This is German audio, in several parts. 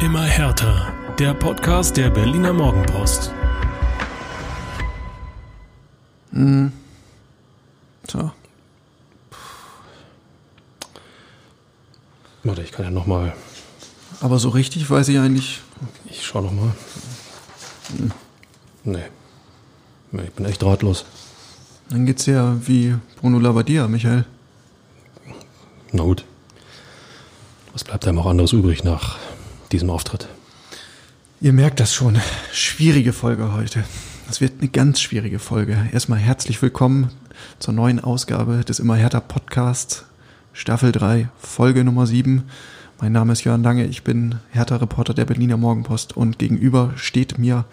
Immer härter. Der Podcast der Berliner Morgenpost. So. Warte, ich kann ja noch mal. Aber so richtig weiß ich eigentlich. Ich schau noch mal. Nee. Nee, Ich bin echt ratlos. Dann geht's ja wie Bruno Labbadia, Michael. Na gut. Was bleibt einem auch anderes übrig nach diesem Auftritt? Ihr merkt das schon. Schwierige Folge heute. Das wird eine ganz schwierige Folge. Erstmal herzlich willkommen zur neuen Ausgabe des Immer härter Podcasts, Staffel 3, Folge Nummer 7. Mein Name ist Jörn Lange, ich bin Hertha-Reporter der Berliner Morgenpost und gegenüber steht mir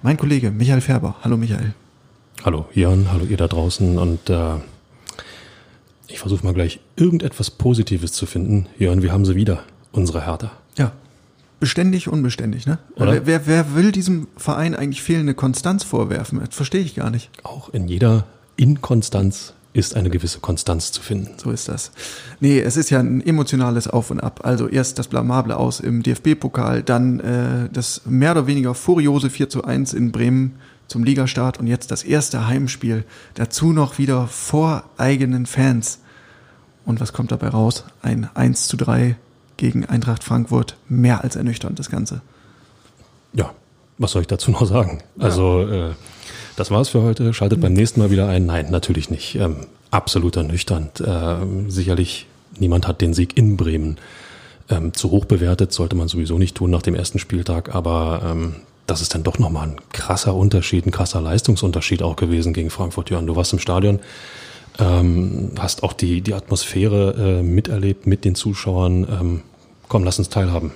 mein Kollege Michael Färber. Hallo Michael. Hallo Jörn, hallo ihr da draußen und äh, ich versuche mal gleich irgendetwas Positives zu finden. Jörn, wir haben sie wieder, unsere Hertha. Beständig, unbeständig, ne? Oder? Wer, wer, wer will diesem Verein eigentlich fehlende Konstanz vorwerfen? Das verstehe ich gar nicht. Auch in jeder Inkonstanz ist eine gewisse Konstanz zu finden. So ist das. Nee, es ist ja ein emotionales Auf und Ab. Also erst das Blamable aus im DFB-Pokal, dann äh, das mehr oder weniger furiose 4 zu 1 in Bremen zum Ligastart und jetzt das erste Heimspiel. Dazu noch wieder vor eigenen Fans. Und was kommt dabei raus? Ein 1 zu 3 gegen Eintracht Frankfurt. Mehr als ernüchternd, das Ganze. Ja, was soll ich dazu noch sagen? Also, äh, das war's für heute. Schaltet beim nächsten Mal wieder ein. Nein, natürlich nicht. Ähm, absolut ernüchternd. Ähm, sicherlich, niemand hat den Sieg in Bremen ähm, zu hoch bewertet. Sollte man sowieso nicht tun nach dem ersten Spieltag. Aber ähm, das ist dann doch nochmal ein krasser Unterschied, ein krasser Leistungsunterschied auch gewesen gegen Frankfurt. Jörn, du warst im Stadion. Ähm, hast auch die, die Atmosphäre äh, miterlebt mit den Zuschauern. Ähm, komm, lass uns teilhaben.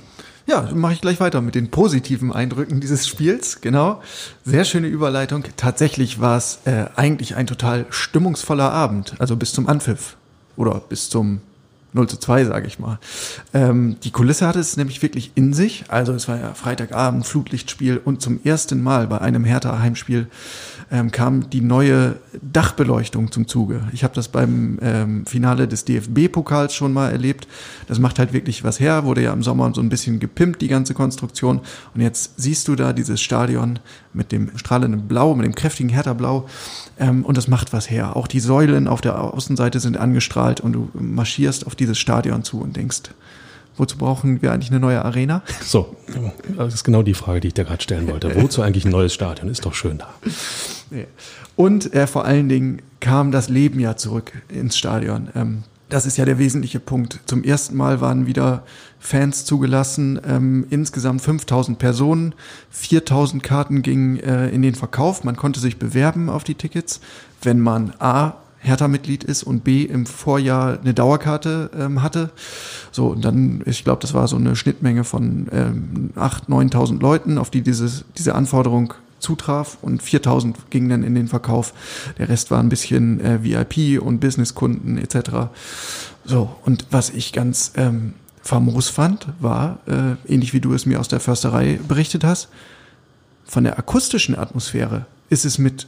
Ja, mache ich gleich weiter mit den positiven Eindrücken dieses Spiels. Genau. Sehr schöne Überleitung. Tatsächlich war es äh, eigentlich ein total stimmungsvoller Abend, also bis zum Anpfiff oder bis zum 0 zu 2, sage ich mal. Ähm, die Kulisse hatte es nämlich wirklich in sich. Also es war ja Freitagabend, Flutlichtspiel und zum ersten Mal bei einem Hertha-Heimspiel ähm, kam die neue Dachbeleuchtung zum Zuge. Ich habe das beim ähm, Finale des DFB-Pokals schon mal erlebt. Das macht halt wirklich was her, wurde ja im Sommer so ein bisschen gepimpt, die ganze Konstruktion. Und jetzt siehst du da dieses Stadion mit dem strahlenden Blau, mit dem kräftigen Hertha-Blau. Ähm, und das macht was her. Auch die Säulen auf der Außenseite sind angestrahlt und du marschierst auf dieses Stadion zu und denkst, wozu brauchen wir eigentlich eine neue Arena? So, das ist genau die Frage, die ich dir gerade stellen wollte. Wozu eigentlich ein neues Stadion? Ist doch schön da. Und äh, vor allen Dingen kam das Leben ja zurück ins Stadion. Ähm, das ist ja der wesentliche Punkt. Zum ersten Mal waren wieder Fans zugelassen, ähm, insgesamt 5000 Personen, 4000 Karten gingen äh, in den Verkauf. Man konnte sich bewerben auf die Tickets, wenn man A Hertha-Mitglied ist und B im Vorjahr eine Dauerkarte ähm, hatte. So, und dann, ich glaube, das war so eine Schnittmenge von ähm, 8.000, 9.000 Leuten, auf die dieses, diese Anforderung zutraf und 4.000 gingen dann in den Verkauf. Der Rest war ein bisschen äh, VIP und Businesskunden etc. So, und was ich ganz ähm, famos fand, war, äh, ähnlich wie du es mir aus der Försterei berichtet hast, von der akustischen Atmosphäre ist es mit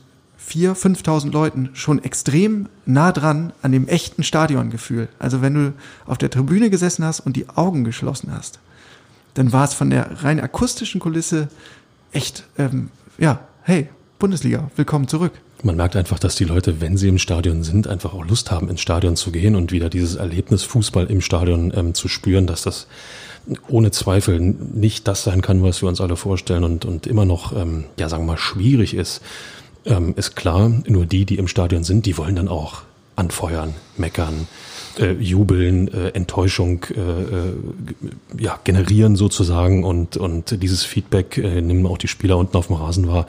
4.000, 5.000 Leuten schon extrem nah dran an dem echten Stadiongefühl. Also wenn du auf der Tribüne gesessen hast und die Augen geschlossen hast, dann war es von der rein akustischen Kulisse echt, ähm, ja, hey, Bundesliga, willkommen zurück. Man merkt einfach, dass die Leute, wenn sie im Stadion sind, einfach auch Lust haben, ins Stadion zu gehen und wieder dieses Erlebnis Fußball im Stadion ähm, zu spüren, dass das ohne Zweifel nicht das sein kann, was wir uns alle vorstellen und, und immer noch, ähm, ja, sagen wir mal, schwierig ist, ähm, ist klar. Nur die, die im Stadion sind, die wollen dann auch anfeuern, meckern, äh, jubeln, äh, Enttäuschung äh, äh, ja, generieren sozusagen und, und dieses Feedback äh, nehmen auch die Spieler unten auf dem Rasen wahr,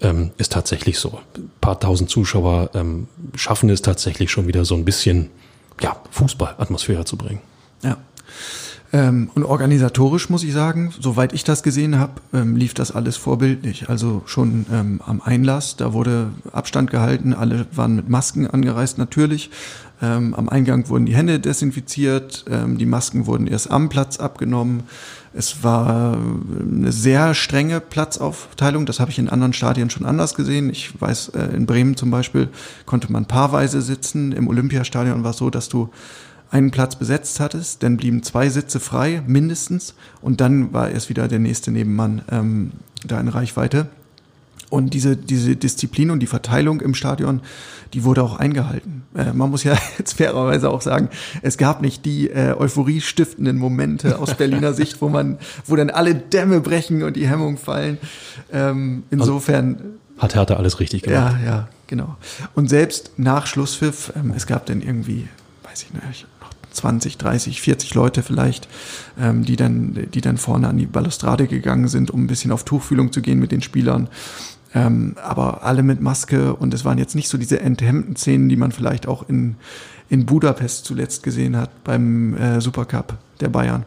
ähm, ist tatsächlich so. Ein paar tausend Zuschauer ähm, schaffen es tatsächlich schon wieder so ein bisschen ja, Fußballatmosphäre zu bringen. Ja. Ähm, und organisatorisch muss ich sagen, soweit ich das gesehen habe, ähm, lief das alles vorbildlich. Also schon ähm, am Einlass, da wurde Abstand gehalten, alle waren mit Masken angereist natürlich. Ähm, am Eingang wurden die Hände desinfiziert, ähm, die Masken wurden erst am Platz abgenommen. Es war eine sehr strenge Platzaufteilung, das habe ich in anderen Stadien schon anders gesehen. Ich weiß, äh, in Bremen zum Beispiel konnte man paarweise sitzen. Im Olympiastadion war es so, dass du einen Platz besetzt hattest, dann blieben zwei Sitze frei, mindestens, und dann war erst wieder der nächste Nebenmann ähm, da in Reichweite. Und diese, diese Disziplin und die Verteilung im Stadion, die wurde auch eingehalten. Äh, man muss ja jetzt fairerweise auch sagen, es gab nicht die äh, euphoriestiftenden Momente aus Berliner Sicht, wo man, wo dann alle Dämme brechen und die Hemmungen fallen. Ähm, insofern. Also hat Hertha alles richtig gemacht. Ja, ja, genau. Und selbst nach Schlusspfiff, ähm, es gab dann irgendwie, weiß ich nicht, 20, 30, 40 Leute vielleicht, ähm, die dann, die dann vorne an die Balustrade gegangen sind, um ein bisschen auf Tuchfühlung zu gehen mit den Spielern. Ähm, aber alle mit Maske und es waren jetzt nicht so diese enthemmten Szenen, die man vielleicht auch in, in Budapest zuletzt gesehen hat beim äh, Supercup der Bayern.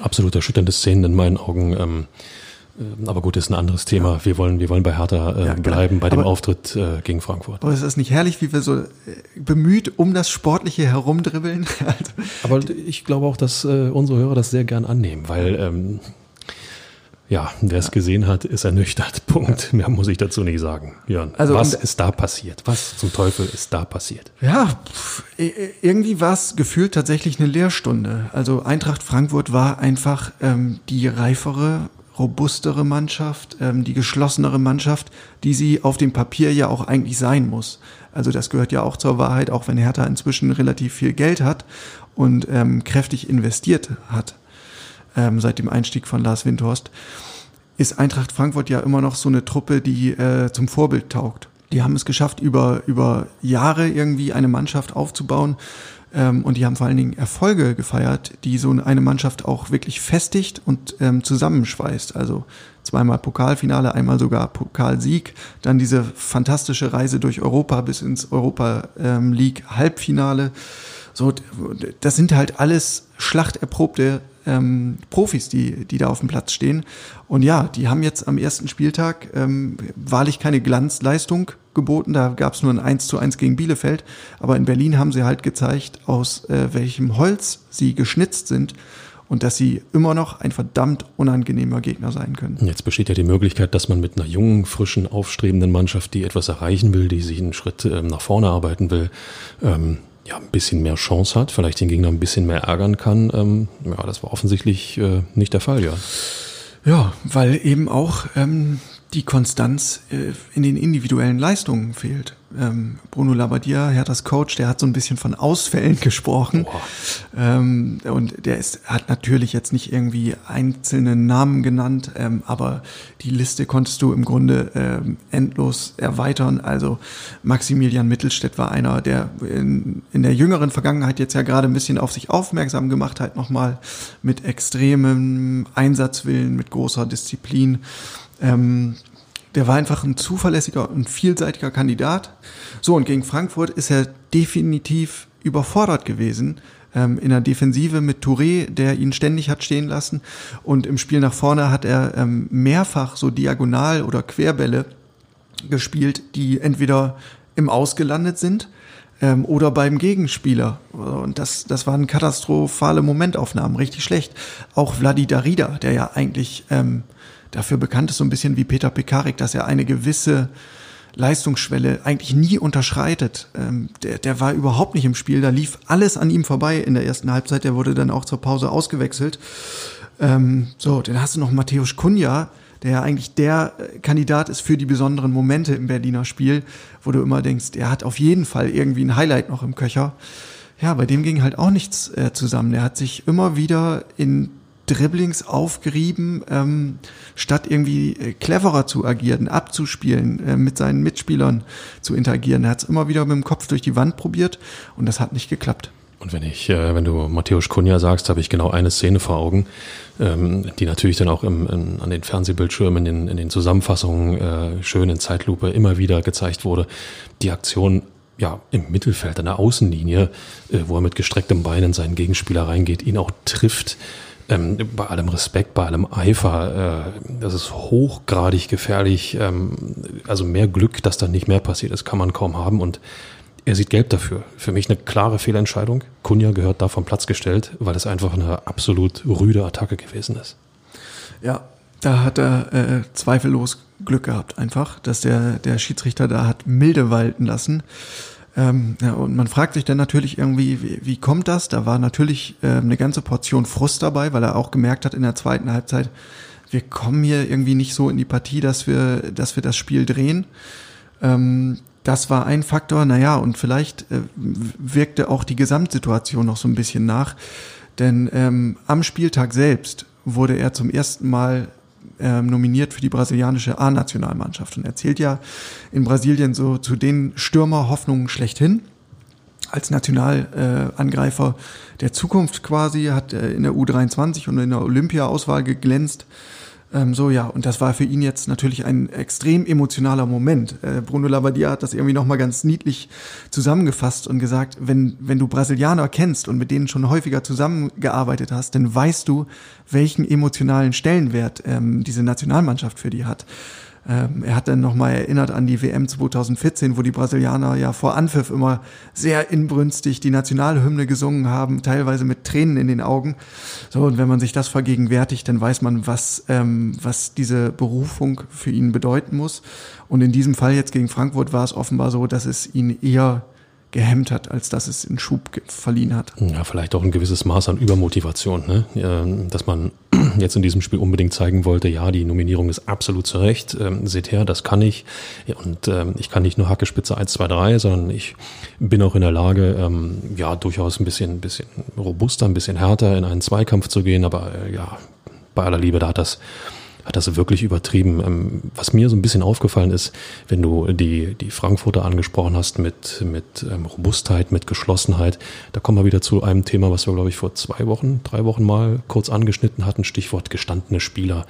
Absolut erschütternde Szenen in meinen Augen. Ähm, äh, aber gut, ist ein anderes Thema. Ja. Wir wollen, wir wollen bei Hertha äh, ja, bleiben, bei dem aber, Auftritt äh, gegen Frankfurt. Aber es ist nicht herrlich, wie wir so äh, bemüht um das Sportliche herumdribbeln. also, aber ich glaube auch, dass äh, unsere Hörer das sehr gern annehmen, weil ähm, ja, wer es gesehen hat, ist ernüchtert. Punkt. Mehr muss ich dazu nicht sagen. Jörn, also, was ist da passiert? Was zum Teufel ist da passiert? Ja, irgendwie war es gefühlt tatsächlich eine Lehrstunde. Also Eintracht Frankfurt war einfach ähm, die reifere, robustere Mannschaft, ähm, die geschlossenere Mannschaft, die sie auf dem Papier ja auch eigentlich sein muss. Also das gehört ja auch zur Wahrheit, auch wenn Hertha inzwischen relativ viel Geld hat und ähm, kräftig investiert hat ähm, seit dem Einstieg von Lars Windhorst, ist Eintracht Frankfurt ja immer noch so eine Truppe, die äh, zum Vorbild taugt. Die haben es geschafft, über, über Jahre irgendwie eine Mannschaft aufzubauen. Ähm, und die haben vor allen Dingen Erfolge gefeiert, die so eine Mannschaft auch wirklich festigt und ähm, zusammenschweißt. Also zweimal Pokalfinale, einmal sogar Pokalsieg, dann diese fantastische Reise durch Europa bis ins Europa ähm, League Halbfinale. So, das sind halt alles schlachterprobte ähm, Profis, die, die da auf dem Platz stehen. Und ja, die haben jetzt am ersten Spieltag ähm, wahrlich keine Glanzleistung geboten. Da gab es nur ein 1 zu 1 gegen Bielefeld. Aber in Berlin haben sie halt gezeigt, aus äh, welchem Holz sie geschnitzt sind und dass sie immer noch ein verdammt unangenehmer Gegner sein können. Jetzt besteht ja die Möglichkeit, dass man mit einer jungen, frischen, aufstrebenden Mannschaft, die etwas erreichen will, die sich einen Schritt ähm, nach vorne arbeiten will, ähm, ja, ein bisschen mehr Chance hat, vielleicht den Gegner ein bisschen mehr ärgern kann. Ähm, ja, das war offensichtlich äh, nicht der Fall, ja. Ja, weil eben auch ähm, die Konstanz äh, in den individuellen Leistungen fehlt. Ähm, Bruno Labbadia, Herthas Coach, der hat so ein bisschen von Ausfällen gesprochen. Ähm, und der ist, hat natürlich jetzt nicht irgendwie einzelne Namen genannt, ähm, aber die Liste konntest du im Grunde ähm, endlos erweitern. Also Maximilian Mittelstädt war einer, der in, in der jüngeren Vergangenheit jetzt ja gerade ein bisschen auf sich aufmerksam gemacht hat, nochmal mit extremem Einsatzwillen, mit großer Disziplin. Ähm, der war einfach ein zuverlässiger und vielseitiger Kandidat. So, und gegen Frankfurt ist er definitiv überfordert gewesen. Ähm, in der Defensive mit Touré, der ihn ständig hat stehen lassen. Und im Spiel nach vorne hat er ähm, mehrfach so Diagonal- oder Querbälle gespielt, die entweder im Ausgelandet sind ähm, oder beim Gegenspieler. Und das, das waren katastrophale Momentaufnahmen, richtig schlecht. Auch Vladi Darida, der ja eigentlich ähm, dafür bekannt ist, so ein bisschen wie Peter Pekarik, dass er eine gewisse Leistungsschwelle eigentlich nie unterschreitet. Ähm, der, der war überhaupt nicht im Spiel, da lief alles an ihm vorbei in der ersten Halbzeit, der wurde dann auch zur Pause ausgewechselt. Ähm, so, dann hast du noch Matthäus Kunja, der ja eigentlich der äh, Kandidat ist für die besonderen Momente im Berliner Spiel, wo du immer denkst, er hat auf jeden Fall irgendwie ein Highlight noch im Köcher. Ja, bei dem ging halt auch nichts äh, zusammen. Der hat sich immer wieder in Dribblings aufgerieben, ähm, statt irgendwie äh, cleverer zu agieren, abzuspielen, äh, mit seinen Mitspielern zu interagieren. Er hat es immer wieder mit dem Kopf durch die Wand probiert und das hat nicht geklappt. Und wenn ich, äh, wenn du Matthäus Kunja sagst, habe ich genau eine Szene vor Augen, ähm, die natürlich dann auch im, in, an den Fernsehbildschirmen, in den, in den Zusammenfassungen äh, schön in Zeitlupe immer wieder gezeigt wurde. Die Aktion ja, im Mittelfeld, an der Außenlinie, äh, wo er mit gestrecktem Bein in seinen Gegenspieler reingeht, ihn auch trifft ähm, bei allem Respekt, bei allem Eifer, äh, das ist hochgradig gefährlich. Ähm, also mehr Glück, dass da nicht mehr passiert ist, kann man kaum haben. Und er sieht gelb dafür. Für mich eine klare Fehlentscheidung. Kunja gehört da vom Platz gestellt, weil es einfach eine absolut rüde Attacke gewesen ist. Ja, da hat er äh, zweifellos Glück gehabt, einfach, dass der, der Schiedsrichter da hat milde walten lassen. Ähm, ja, und man fragt sich dann natürlich irgendwie, wie, wie kommt das? Da war natürlich äh, eine ganze Portion Frust dabei, weil er auch gemerkt hat in der zweiten Halbzeit, wir kommen hier irgendwie nicht so in die Partie, dass wir, dass wir das Spiel drehen. Ähm, das war ein Faktor. Naja, und vielleicht äh, wirkte auch die Gesamtsituation noch so ein bisschen nach. Denn ähm, am Spieltag selbst wurde er zum ersten Mal ähm, nominiert für die brasilianische A-Nationalmannschaft und erzählt ja in Brasilien so zu den Stürmerhoffnungen schlechthin. Als Nationalangreifer äh, der Zukunft quasi, hat er in der U23 und in der Olympia-Auswahl geglänzt. Ähm, so ja, und das war für ihn jetzt natürlich ein extrem emotionaler Moment. Äh, Bruno Labbadia hat das irgendwie nochmal ganz niedlich zusammengefasst und gesagt, wenn, wenn du Brasilianer kennst und mit denen schon häufiger zusammengearbeitet hast, dann weißt du, welchen emotionalen Stellenwert ähm, diese Nationalmannschaft für die hat. Ähm, er hat dann nochmal erinnert an die WM 2014, wo die Brasilianer ja vor Anpfiff immer sehr inbrünstig die Nationalhymne gesungen haben, teilweise mit Tränen in den Augen. So, und wenn man sich das vergegenwärtigt, dann weiß man, was, ähm, was diese Berufung für ihn bedeuten muss. Und in diesem Fall jetzt gegen Frankfurt war es offenbar so, dass es ihn eher gehemmt hat, als dass es einen Schub verliehen hat. Ja, vielleicht auch ein gewisses Maß an Übermotivation, ne? dass man jetzt in diesem Spiel unbedingt zeigen wollte, ja, die Nominierung ist absolut zu Recht, ähm, seht her, das kann ich und ähm, ich kann nicht nur Hackespitze 1, 2, 3, sondern ich bin auch in der Lage, ähm, ja, durchaus ein bisschen, bisschen robuster, ein bisschen härter in einen Zweikampf zu gehen, aber äh, ja, bei aller Liebe, da hat das hat das wirklich übertrieben. Ähm, was mir so ein bisschen aufgefallen ist, wenn du die, die Frankfurter angesprochen hast mit, mit ähm, Robustheit, mit Geschlossenheit, da kommen wir wieder zu einem Thema, was wir, glaube ich, vor zwei Wochen, drei Wochen mal kurz angeschnitten hatten, Stichwort gestandene Spieler,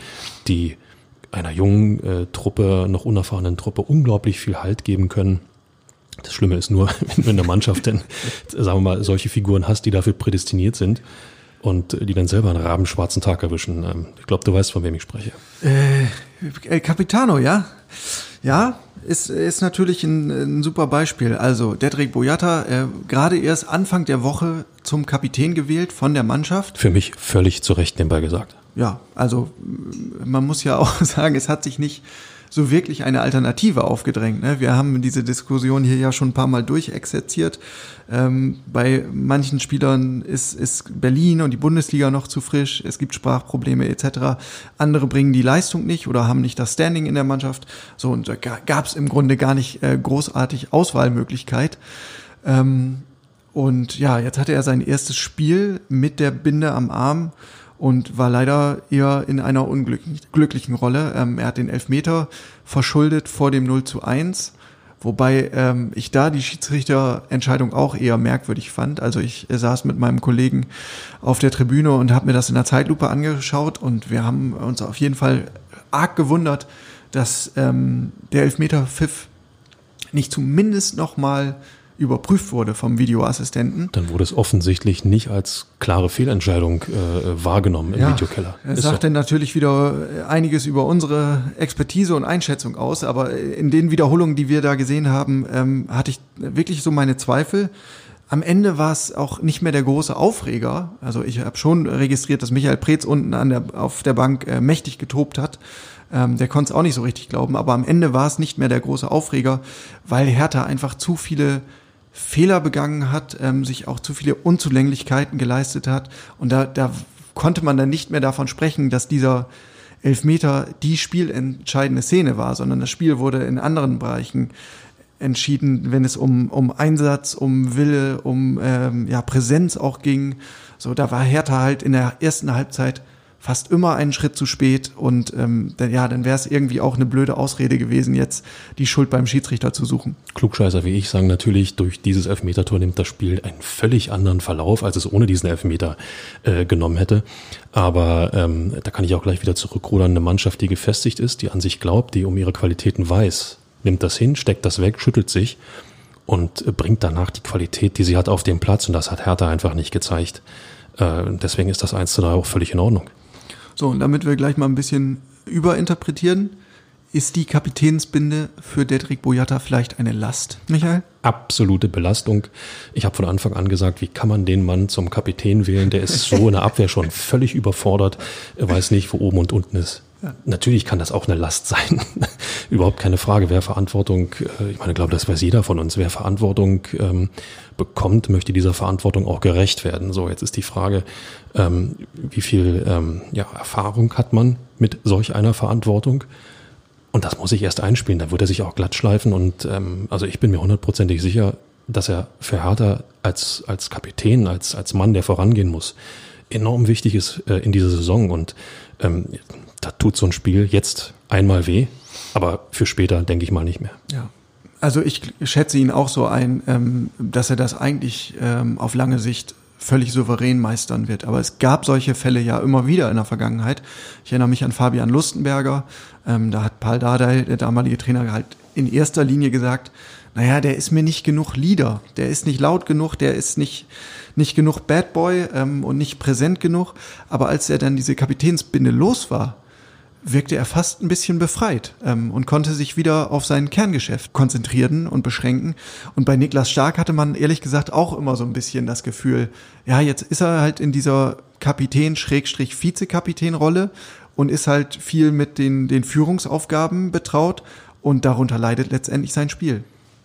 die einer jungen äh, Truppe, noch unerfahrenen Truppe unglaublich viel Halt geben können. Das Schlimme ist nur, wenn du in der Mannschaft denn, sagen wir mal, solche Figuren hast, die dafür prädestiniert sind, und die dann selber einen rabenschwarzen Tag erwischen. Ähm, ich glaube, du weißt, von wem ich spreche. Äh, El Capitano, ja? Ja, ist, ist natürlich ein, ein super Beispiel. Also, Dedrick Boyata, äh, gerade erst Anfang der Woche zum Kapitän gewählt von der Mannschaft. Für mich völlig zu Recht nebenbei gesagt. Ja, also man muss ja auch sagen, es hat sich nicht so wirklich eine Alternative aufgedrängt. Ne? Wir haben diese Diskussion hier ja schon ein paar Mal durchexerziert. Ähm, bei manchen Spielern ist, ist Berlin und die Bundesliga noch zu frisch, es gibt Sprachprobleme etc. Andere bringen die Leistung nicht oder haben nicht das Standing in der Mannschaft. So, und da gab es im Grunde gar nicht äh, großartig Auswahlmöglichkeit. Ähm, und ja, jetzt hatte er sein erstes Spiel mit der Binde am Arm und war leider eher in einer unglücklichen Rolle. Ähm, er hat den Elfmeter verschuldet vor dem 0 zu 1, wobei ähm, ich da die Schiedsrichterentscheidung auch eher merkwürdig fand. Also ich saß mit meinem Kollegen auf der Tribüne und habe mir das in der Zeitlupe angeschaut und wir haben uns auf jeden Fall arg gewundert, dass ähm, der Elfmeter Pfiff nicht zumindest noch mal überprüft wurde vom Videoassistenten. Dann wurde es offensichtlich nicht als klare Fehlentscheidung äh, wahrgenommen im ja, Videokeller. Es sagt so. dann natürlich wieder einiges über unsere Expertise und Einschätzung aus, aber in den Wiederholungen, die wir da gesehen haben, ähm, hatte ich wirklich so meine Zweifel. Am Ende war es auch nicht mehr der große Aufreger. Also ich habe schon registriert, dass Michael Preetz unten an der, auf der Bank äh, mächtig getobt hat. Ähm, der konnte es auch nicht so richtig glauben, aber am Ende war es nicht mehr der große Aufreger, weil Hertha einfach zu viele Fehler begangen hat, ähm, sich auch zu viele Unzulänglichkeiten geleistet hat. Und da, da konnte man dann nicht mehr davon sprechen, dass dieser Elfmeter die spielentscheidende Szene war, sondern das Spiel wurde in anderen Bereichen entschieden, wenn es um, um Einsatz, um Wille, um ähm, ja, Präsenz auch ging. So, da war Hertha halt in der ersten Halbzeit fast immer einen Schritt zu spät und ähm, ja, dann wäre es irgendwie auch eine blöde Ausrede gewesen, jetzt die Schuld beim Schiedsrichter zu suchen. Klugscheißer wie ich sagen natürlich, durch dieses Elfmetertor nimmt das Spiel einen völlig anderen Verlauf, als es ohne diesen Elfmeter äh, genommen hätte. Aber ähm, da kann ich auch gleich wieder zurückrudern. Eine Mannschaft, die gefestigt ist, die an sich glaubt, die um ihre Qualitäten weiß, nimmt das hin, steckt das weg, schüttelt sich und bringt danach die Qualität, die sie hat, auf den Platz. Und das hat Hertha einfach nicht gezeigt. Äh, deswegen ist das 1 zu 3 auch völlig in Ordnung. So, und damit wir gleich mal ein bisschen überinterpretieren, ist die Kapitänsbinde für Dedrick Boyata vielleicht eine Last, Michael? Absolute Belastung. Ich habe von Anfang an gesagt, wie kann man den Mann zum Kapitän wählen? Der ist so in der Abwehr schon völlig überfordert. Er weiß nicht, wo oben und unten ist. Natürlich kann das auch eine Last sein. Überhaupt keine Frage. Wer Verantwortung, äh, ich meine, ich glaube, das weiß jeder von uns, wer Verantwortung ähm, bekommt, möchte dieser Verantwortung auch gerecht werden. So, jetzt ist die Frage, ähm, wie viel ähm, ja, Erfahrung hat man mit solch einer Verantwortung? Und das muss ich erst einspielen. Da wird er sich auch glatt schleifen. Und ähm, also ich bin mir hundertprozentig sicher, dass er für Hertha als, als Kapitän, als, als Mann, der vorangehen muss, enorm wichtig ist äh, in dieser Saison. Und ähm, da tut so ein Spiel jetzt einmal weh, aber für später denke ich mal nicht mehr. Ja. Also ich schätze ihn auch so ein, ähm, dass er das eigentlich ähm, auf lange Sicht völlig souverän meistern wird. Aber es gab solche Fälle ja immer wieder in der Vergangenheit. Ich erinnere mich an Fabian Lustenberger. Ähm, da hat Paul Dardai, der damalige Trainer, halt in erster Linie gesagt, naja, der ist mir nicht genug Leader, der ist nicht laut genug, der ist nicht, nicht genug Bad Boy ähm, und nicht präsent genug. Aber als er dann diese Kapitänsbinde los war, wirkte er fast ein bisschen befreit ähm, und konnte sich wieder auf sein Kerngeschäft konzentrieren und beschränken. Und bei Niklas Stark hatte man ehrlich gesagt auch immer so ein bisschen das Gefühl, ja, jetzt ist er halt in dieser Kapitän-Vizekapitän-Rolle und ist halt viel mit den, den Führungsaufgaben betraut und darunter leidet letztendlich sein Spiel.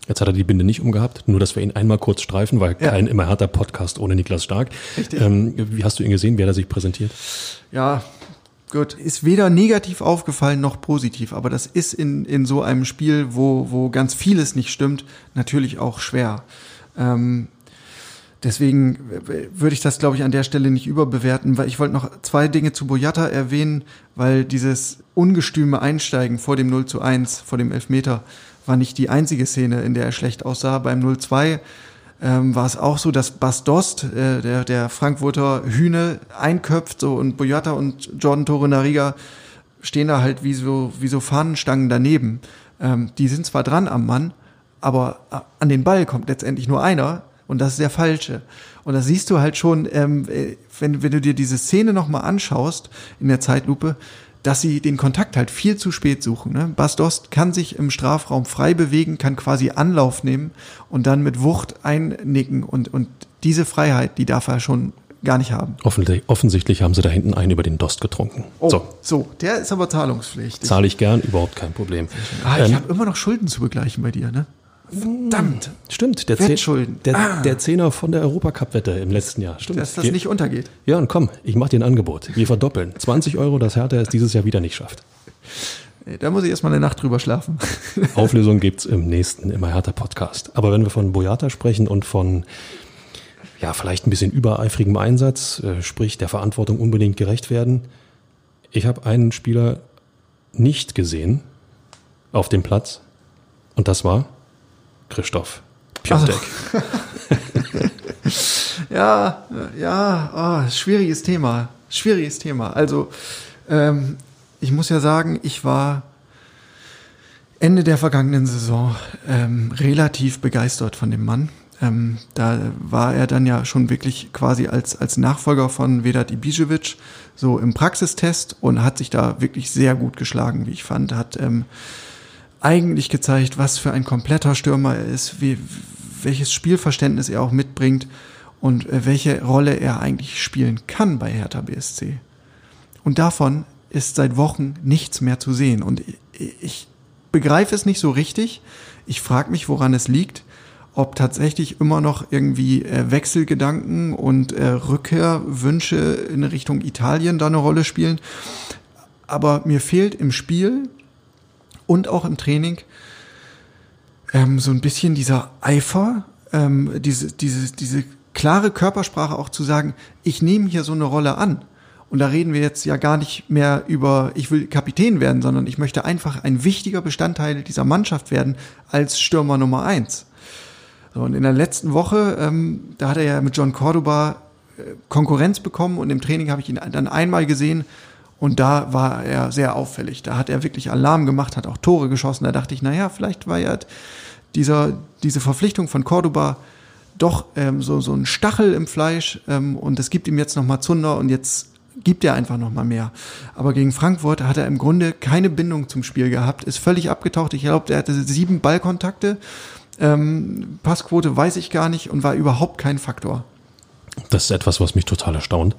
Jetzt hat er die Binde nicht umgehabt, nur dass wir ihn einmal kurz streifen, weil ja. kein immer härter Podcast ohne Niklas Stark. Richtig. Ähm, wie hast du ihn gesehen? Wie hat er sich präsentiert? Ja, gut. Ist weder negativ aufgefallen noch positiv, aber das ist in, in so einem Spiel, wo, wo ganz vieles nicht stimmt, natürlich auch schwer. Ähm, deswegen würde ich das, glaube ich, an der Stelle nicht überbewerten, weil ich wollte noch zwei Dinge zu Boyata erwähnen, weil dieses ungestüme Einsteigen vor dem 0 zu 1, vor dem Elfmeter, war nicht die einzige Szene, in der er schlecht aussah. Beim 0-2 ähm, war es auch so, dass Bas Dost, äh, der, der Frankfurter Hühne, einköpft so und Boyata und Jordan Torre stehen da halt wie so, wie so Fahnenstangen daneben. Ähm, die sind zwar dran am Mann, aber an den Ball kommt letztendlich nur einer und das ist der falsche. Und das siehst du halt schon, ähm, äh, wenn, wenn du dir diese Szene nochmal anschaust in der Zeitlupe, dass sie den Kontakt halt viel zu spät suchen. Ne? Bas Dost kann sich im Strafraum frei bewegen, kann quasi Anlauf nehmen und dann mit Wucht einnicken und, und diese Freiheit, die darf er schon gar nicht haben. Offensichtlich, offensichtlich haben sie da hinten einen über den Dost getrunken. Oh, so. so, der ist aber zahlungspflichtig. Zahle ich gern, überhaupt kein Problem. Ah, ich ähm, habe immer noch Schulden zu begleichen bei dir, ne? Verdammt. Stimmt, der, Zehn, der, ah. der Zehner von der Europacup-Wette im letzten Jahr. Stimmt. Dass das Ge nicht untergeht. Ja, und komm, ich mache dir ein Angebot. Wir verdoppeln. 20 Euro, das Hertha es dieses Jahr wieder nicht schafft. Da muss ich erstmal eine Nacht drüber schlafen. Auflösung gibt's im nächsten Immer Hertha Podcast. Aber wenn wir von Boyata sprechen und von ja, vielleicht ein bisschen übereifrigem Einsatz, äh, sprich der Verantwortung unbedingt gerecht werden. Ich habe einen Spieler nicht gesehen auf dem Platz und das war Christoph Piontek. Also, ja, ja, oh, schwieriges Thema. Schwieriges Thema. Also, ähm, ich muss ja sagen, ich war Ende der vergangenen Saison ähm, relativ begeistert von dem Mann. Ähm, da war er dann ja schon wirklich quasi als, als Nachfolger von Vedat Ibisevic so im Praxistest und hat sich da wirklich sehr gut geschlagen, wie ich fand. Hat ähm, eigentlich gezeigt, was für ein kompletter Stürmer er ist, wie, welches Spielverständnis er auch mitbringt und äh, welche Rolle er eigentlich spielen kann bei Hertha BSC. Und davon ist seit Wochen nichts mehr zu sehen. Und ich begreife es nicht so richtig. Ich frage mich, woran es liegt. Ob tatsächlich immer noch irgendwie äh, Wechselgedanken und äh, Rückkehrwünsche in Richtung Italien da eine Rolle spielen. Aber mir fehlt im Spiel und auch im Training ähm, so ein bisschen dieser Eifer, ähm, diese, diese, diese klare Körpersprache auch zu sagen, ich nehme hier so eine Rolle an. Und da reden wir jetzt ja gar nicht mehr über, ich will Kapitän werden, sondern ich möchte einfach ein wichtiger Bestandteil dieser Mannschaft werden als Stürmer Nummer eins. So, und in der letzten Woche, ähm, da hat er ja mit John Cordoba äh, Konkurrenz bekommen und im Training habe ich ihn dann einmal gesehen und da war er sehr auffällig. Da hat er wirklich Alarm gemacht, hat auch Tore geschossen. Da dachte ich, naja, vielleicht war ja dieser, diese Verpflichtung von Cordoba doch ähm, so, so ein Stachel im Fleisch ähm, und es gibt ihm jetzt nochmal Zunder und jetzt gibt er einfach nochmal mehr. Aber gegen Frankfurt hat er im Grunde keine Bindung zum Spiel gehabt, ist völlig abgetaucht. Ich glaube, er hatte sieben Ballkontakte. Ähm, Passquote weiß ich gar nicht und war überhaupt kein Faktor. Das ist etwas, was mich total erstaunt.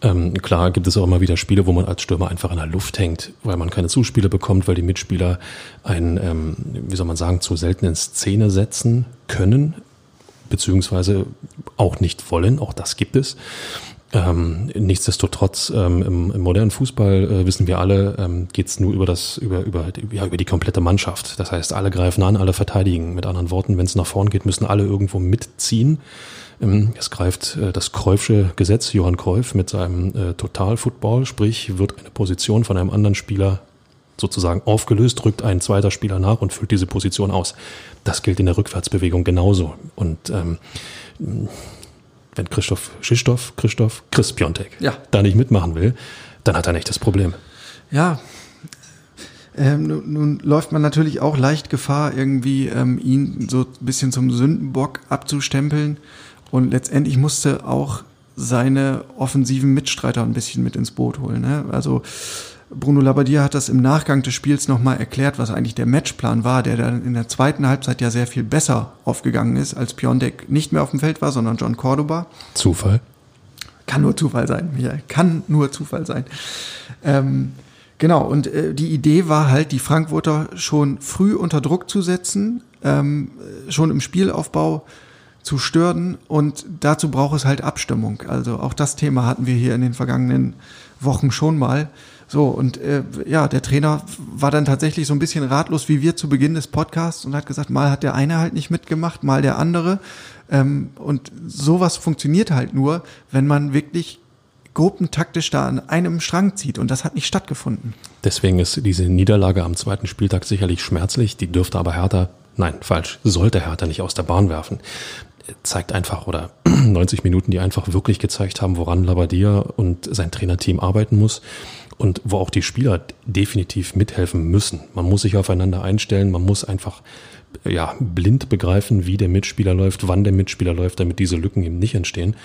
Ähm, klar gibt es auch immer wieder Spiele, wo man als Stürmer einfach in der Luft hängt, weil man keine Zuspiele bekommt, weil die Mitspieler einen, ähm, wie soll man sagen, zu selten in Szene setzen können, beziehungsweise auch nicht wollen. Auch das gibt es. Ähm, nichtsdestotrotz, ähm, im, im, modernen Fußball äh, wissen wir alle, ähm, geht es nur über das, über, über, ja, über die komplette Mannschaft. Das heißt, alle greifen an, alle verteidigen. Mit anderen Worten, wenn es nach vorn geht, müssen alle irgendwo mitziehen. Ähm, es greift äh, das Cruyffsche Gesetz, Johann Cruyff mit seinem äh, Total-Football, sprich, wird eine Position von einem anderen Spieler sozusagen aufgelöst, rückt ein zweiter Spieler nach und füllt diese Position aus. Das gilt in der Rückwärtsbewegung genauso. Und ähm, wenn Christoph Schistoff, Christoph, Chris Piontek ja. da nicht mitmachen will, dann hat er nicht das Problem. Ja. Ähm, nun, nun, läuft man natürlich auch leicht Gefahr, irgendwie ähm, ihn so ein bisschen zum Sündenbock abzustempeln. Und letztendlich musste auch seine offensiven Mitstreiter ein bisschen mit ins Boot holen. Ne? Also Bruno Labbadia hat das im Nachgang des Spiels nochmal erklärt, was eigentlich der Matchplan war, der dann in der zweiten Halbzeit ja sehr viel besser aufgegangen ist, als Piontek nicht mehr auf dem Feld war, sondern John Cordoba. Zufall? Kann nur Zufall sein, Michael. Kann nur Zufall sein. Ähm, genau, und äh, die Idee war halt, die Frankfurter schon früh unter Druck zu setzen, ähm, schon im Spielaufbau zu stören und dazu braucht es halt Abstimmung. Also auch das Thema hatten wir hier in den vergangenen Wochen schon mal. So, und äh, ja, der Trainer war dann tatsächlich so ein bisschen ratlos wie wir zu Beginn des Podcasts und hat gesagt, mal hat der eine halt nicht mitgemacht, mal der andere. Ähm, und sowas funktioniert halt nur, wenn man wirklich gruppentaktisch da an einem Strang zieht und das hat nicht stattgefunden. Deswegen ist diese Niederlage am zweiten Spieltag sicherlich schmerzlich, die dürfte aber Hertha, nein, falsch, sollte Hertha nicht aus der Bahn werfen. Zeigt einfach, oder 90 Minuten, die einfach wirklich gezeigt haben, woran Labadia und sein Trainerteam arbeiten muss und wo auch die Spieler definitiv mithelfen müssen. Man muss sich aufeinander einstellen, man muss einfach ja, blind begreifen, wie der Mitspieler läuft, wann der Mitspieler läuft, damit diese Lücken eben nicht entstehen.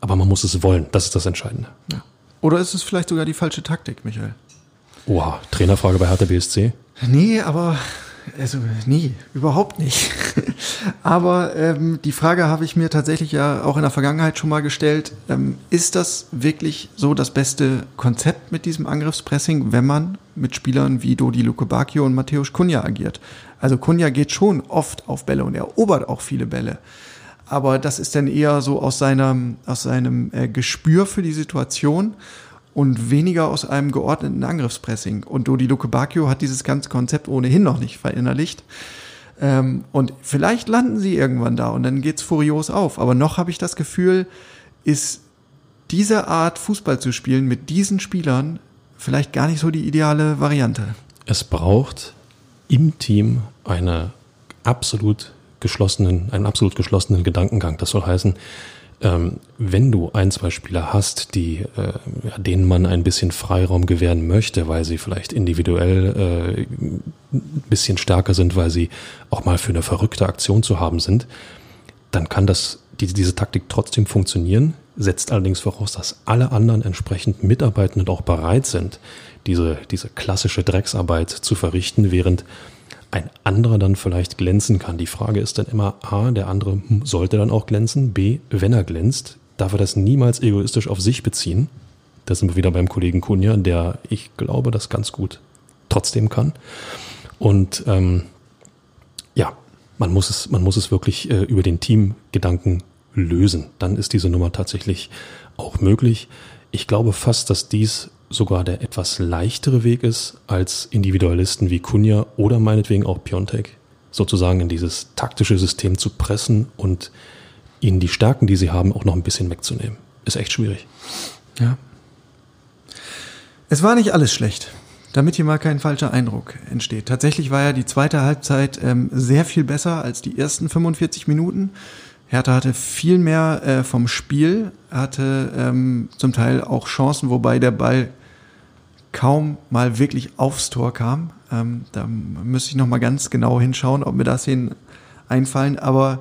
Aber man muss es wollen, das ist das Entscheidende. Ja. Oder ist es vielleicht sogar die falsche Taktik, Michael? Oha, Trainerfrage bei Hertha BSC? Nee, aber also nie, überhaupt nicht. Aber ähm, die Frage habe ich mir tatsächlich ja auch in der Vergangenheit schon mal gestellt. Ähm, ist das wirklich so das beste Konzept mit diesem Angriffspressing, wenn man mit Spielern wie Dodi Luke Bacchio und Matthäus Kunja agiert? Also Kunja geht schon oft auf Bälle und erobert auch viele Bälle. Aber das ist dann eher so aus seinem, aus seinem äh, Gespür für die Situation und weniger aus einem geordneten Angriffspressing. Und Dodi Luke Bacchio hat dieses ganze Konzept ohnehin noch nicht verinnerlicht. Ähm, und vielleicht landen sie irgendwann da und dann geht's furios auf. Aber noch habe ich das Gefühl, ist diese Art Fußball zu spielen mit diesen Spielern vielleicht gar nicht so die ideale Variante. Es braucht im Team eine absolut geschlossenen, einen absolut geschlossenen Gedankengang. Das soll heißen, ähm, wenn du ein, zwei Spieler hast, die, äh, denen man ein bisschen Freiraum gewähren möchte, weil sie vielleicht individuell äh, ein bisschen stärker sind, weil sie auch mal für eine verrückte Aktion zu haben sind, dann kann das, die, diese Taktik trotzdem funktionieren, setzt allerdings voraus, dass alle anderen entsprechend mitarbeiten und auch bereit sind, diese, diese klassische Drecksarbeit zu verrichten, während ein anderer dann vielleicht glänzen kann. Die Frage ist dann immer, A, der andere sollte dann auch glänzen, B, wenn er glänzt, darf er das niemals egoistisch auf sich beziehen. Da sind wir wieder beim Kollegen Kunja, der, ich glaube, das ganz gut trotzdem kann. Und ähm, ja, man muss es, man muss es wirklich äh, über den Teamgedanken lösen. Dann ist diese Nummer tatsächlich auch möglich. Ich glaube fast, dass dies sogar der etwas leichtere Weg ist, als Individualisten wie Kunja oder meinetwegen auch Piontek sozusagen in dieses taktische System zu pressen und ihnen die Stärken, die sie haben, auch noch ein bisschen wegzunehmen. Ist echt schwierig. Ja. Es war nicht alles schlecht, damit hier mal kein falscher Eindruck entsteht. Tatsächlich war ja die zweite Halbzeit ähm, sehr viel besser als die ersten 45 Minuten. Hertha hatte viel mehr äh, vom Spiel, hatte ähm, zum Teil auch Chancen, wobei der Ball kaum mal wirklich aufs Tor kam. Ähm, da müsste ich noch mal ganz genau hinschauen, ob mir das hin einfallen. Aber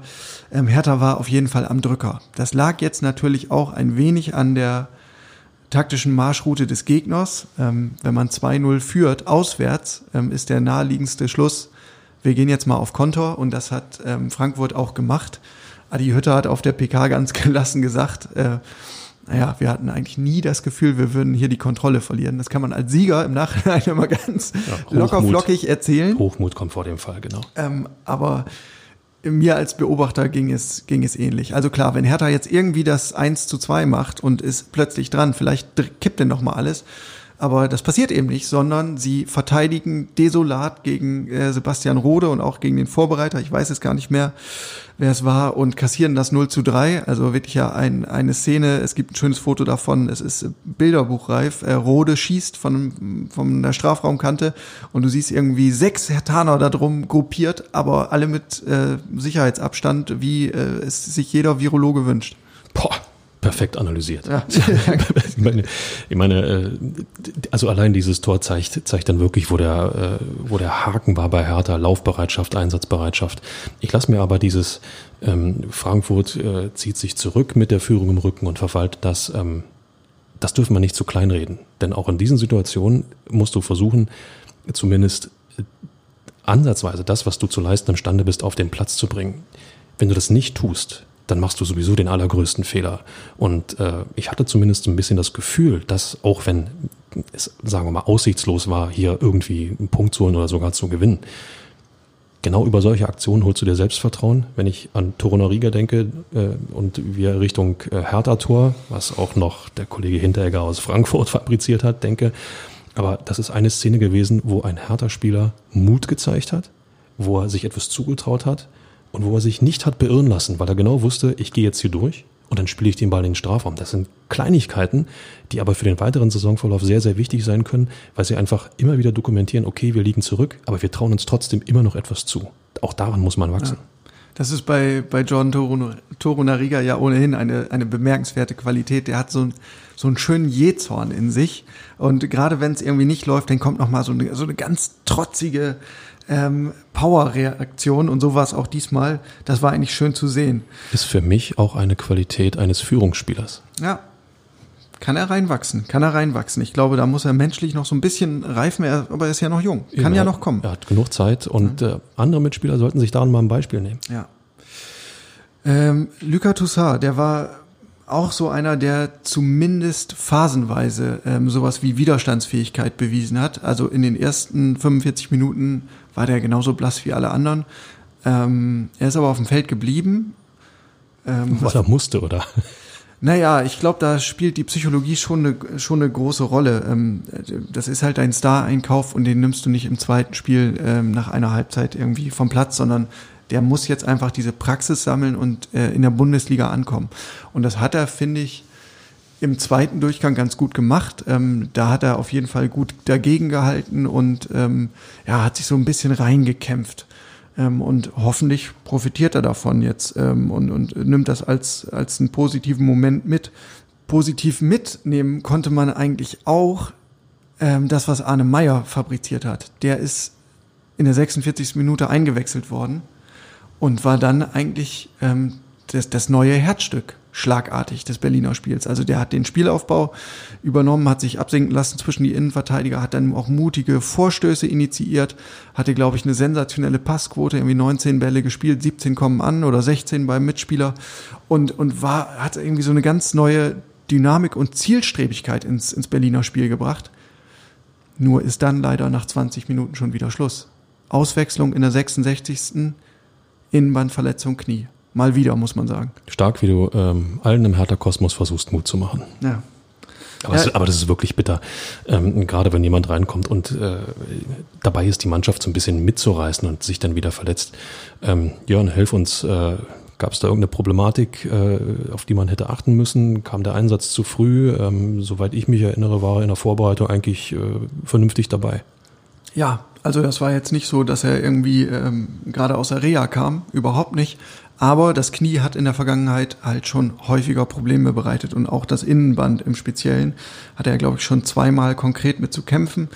ähm, Hertha war auf jeden Fall am Drücker. Das lag jetzt natürlich auch ein wenig an der taktischen Marschroute des Gegners. Ähm, wenn man 2-0 führt, auswärts, ähm, ist der naheliegendste Schluss, wir gehen jetzt mal auf Kontor und das hat ähm, Frankfurt auch gemacht. Adi Hütter hat auf der PK ganz gelassen gesagt, äh, naja, wir hatten eigentlich nie das Gefühl, wir würden hier die Kontrolle verlieren. Das kann man als Sieger im Nachhinein immer ganz ja, locker flockig erzählen. Hochmut kommt vor dem Fall, genau. Ähm, aber mir als Beobachter ging es, ging es ähnlich. Also klar, wenn Hertha jetzt irgendwie das 1 zu 2 macht und ist plötzlich dran, vielleicht kippt denn noch mal alles, aber das passiert eben nicht, sondern sie verteidigen desolat gegen äh, Sebastian Rode und auch gegen den Vorbereiter, ich weiß es gar nicht mehr, wer es war, und kassieren das 0 zu 3. Also wirklich ja ein, eine Szene, es gibt ein schönes Foto davon, es ist bilderbuchreif. Äh, Rode schießt von, von der Strafraumkante und du siehst irgendwie sechs Hertaner da drum gruppiert, aber alle mit äh, Sicherheitsabstand, wie äh, es sich jeder Virologe wünscht. Boah perfekt analysiert. Ja. ich meine, ich meine äh, also allein dieses Tor zeigt, zeigt dann wirklich, wo der, äh, wo der Haken war bei Hertha, Laufbereitschaft, Einsatzbereitschaft. Ich lasse mir aber dieses ähm, Frankfurt äh, zieht sich zurück mit der Führung im Rücken und verwaltet das. Ähm, das dürfen wir nicht zu kleinreden. Denn auch in diesen Situationen musst du versuchen, zumindest ansatzweise das, was du zu leisten imstande bist, auf den Platz zu bringen. Wenn du das nicht tust, dann machst du sowieso den allergrößten Fehler. Und äh, ich hatte zumindest ein bisschen das Gefühl, dass auch wenn es, sagen wir mal, aussichtslos war, hier irgendwie einen Punkt zu holen oder sogar zu gewinnen, genau über solche Aktionen holst du dir Selbstvertrauen. Wenn ich an Torunariga denke äh, und wir Richtung äh, Hertha-Tor, was auch noch der Kollege Hinteregger aus Frankfurt fabriziert hat, denke, aber das ist eine Szene gewesen, wo ein Hertha-Spieler Mut gezeigt hat, wo er sich etwas zugetraut hat, und wo er sich nicht hat beirren lassen, weil er genau wusste, ich gehe jetzt hier durch und dann spiele ich den Ball in den Strafraum. Das sind Kleinigkeiten, die aber für den weiteren Saisonverlauf sehr, sehr wichtig sein können, weil sie einfach immer wieder dokumentieren, okay, wir liegen zurück, aber wir trauen uns trotzdem immer noch etwas zu. Auch daran muss man wachsen. Ja. Das ist bei, bei John Torunariga ja ohnehin eine, eine bemerkenswerte Qualität. Der hat so, ein, so einen schönen Jezorn in sich. Und gerade wenn es irgendwie nicht läuft, dann kommt noch mal so eine, so eine ganz trotzige ähm, Power-Reaktion und so war es auch diesmal. Das war eigentlich schön zu sehen. Ist für mich auch eine Qualität eines Führungsspielers. Ja. Kann er reinwachsen, kann er reinwachsen. Ich glaube, da muss er menschlich noch so ein bisschen reifen, aber er ist ja noch jung, kann ja, ja noch kommen. Er hat genug Zeit und ja. äh, andere Mitspieler sollten sich daran mal ein Beispiel nehmen. Ja. Ähm, Lucas Toussaint, der war auch so einer, der zumindest phasenweise ähm, sowas wie Widerstandsfähigkeit bewiesen hat. Also in den ersten 45 Minuten war der genauso blass wie alle anderen. Ähm, er ist aber auf dem Feld geblieben. Ähm, Was er musste, oder? Naja, ich glaube, da spielt die Psychologie schon eine, schon eine große Rolle. Ähm, das ist halt ein Star-Einkauf und den nimmst du nicht im zweiten Spiel ähm, nach einer Halbzeit irgendwie vom Platz, sondern der muss jetzt einfach diese Praxis sammeln und äh, in der Bundesliga ankommen. Und das hat er, finde ich, im zweiten Durchgang ganz gut gemacht. Ähm, da hat er auf jeden Fall gut dagegen gehalten und ähm, ja, hat sich so ein bisschen reingekämpft. Ähm, und hoffentlich profitiert er davon jetzt ähm, und, und nimmt das als, als einen positiven Moment mit. Positiv mitnehmen konnte man eigentlich auch ähm, das, was Arne Meyer fabriziert hat. Der ist in der 46. Minute eingewechselt worden und war dann eigentlich ähm, das, das neue Herzstück schlagartig des Berliner Spiels. Also der hat den Spielaufbau übernommen, hat sich absinken lassen zwischen die Innenverteidiger, hat dann auch mutige Vorstöße initiiert, hatte, glaube ich, eine sensationelle Passquote, irgendwie 19 Bälle gespielt, 17 kommen an oder 16 beim Mitspieler und, und war, hat irgendwie so eine ganz neue Dynamik und Zielstrebigkeit ins, ins Berliner Spiel gebracht. Nur ist dann leider nach 20 Minuten schon wieder Schluss. Auswechslung in der 66. Innenbandverletzung Knie. Mal wieder, muss man sagen. Stark, wie du ähm, allen im Hertha-Kosmos versuchst, Mut zu machen. Ja. Aber, ja. Das, aber das ist wirklich bitter. Ähm, gerade wenn jemand reinkommt und äh, dabei ist, die Mannschaft so ein bisschen mitzureißen und sich dann wieder verletzt. Ähm, Jörn, helf uns. Äh, Gab es da irgendeine Problematik, äh, auf die man hätte achten müssen? Kam der Einsatz zu früh? Ähm, soweit ich mich erinnere, war er in der Vorbereitung eigentlich äh, vernünftig dabei. Ja, also das war jetzt nicht so, dass er irgendwie ähm, gerade aus der Reha kam, überhaupt nicht. Aber das Knie hat in der Vergangenheit halt schon häufiger Probleme bereitet und auch das Innenband im Speziellen hat er, glaube ich, schon zweimal konkret mit zu kämpfen.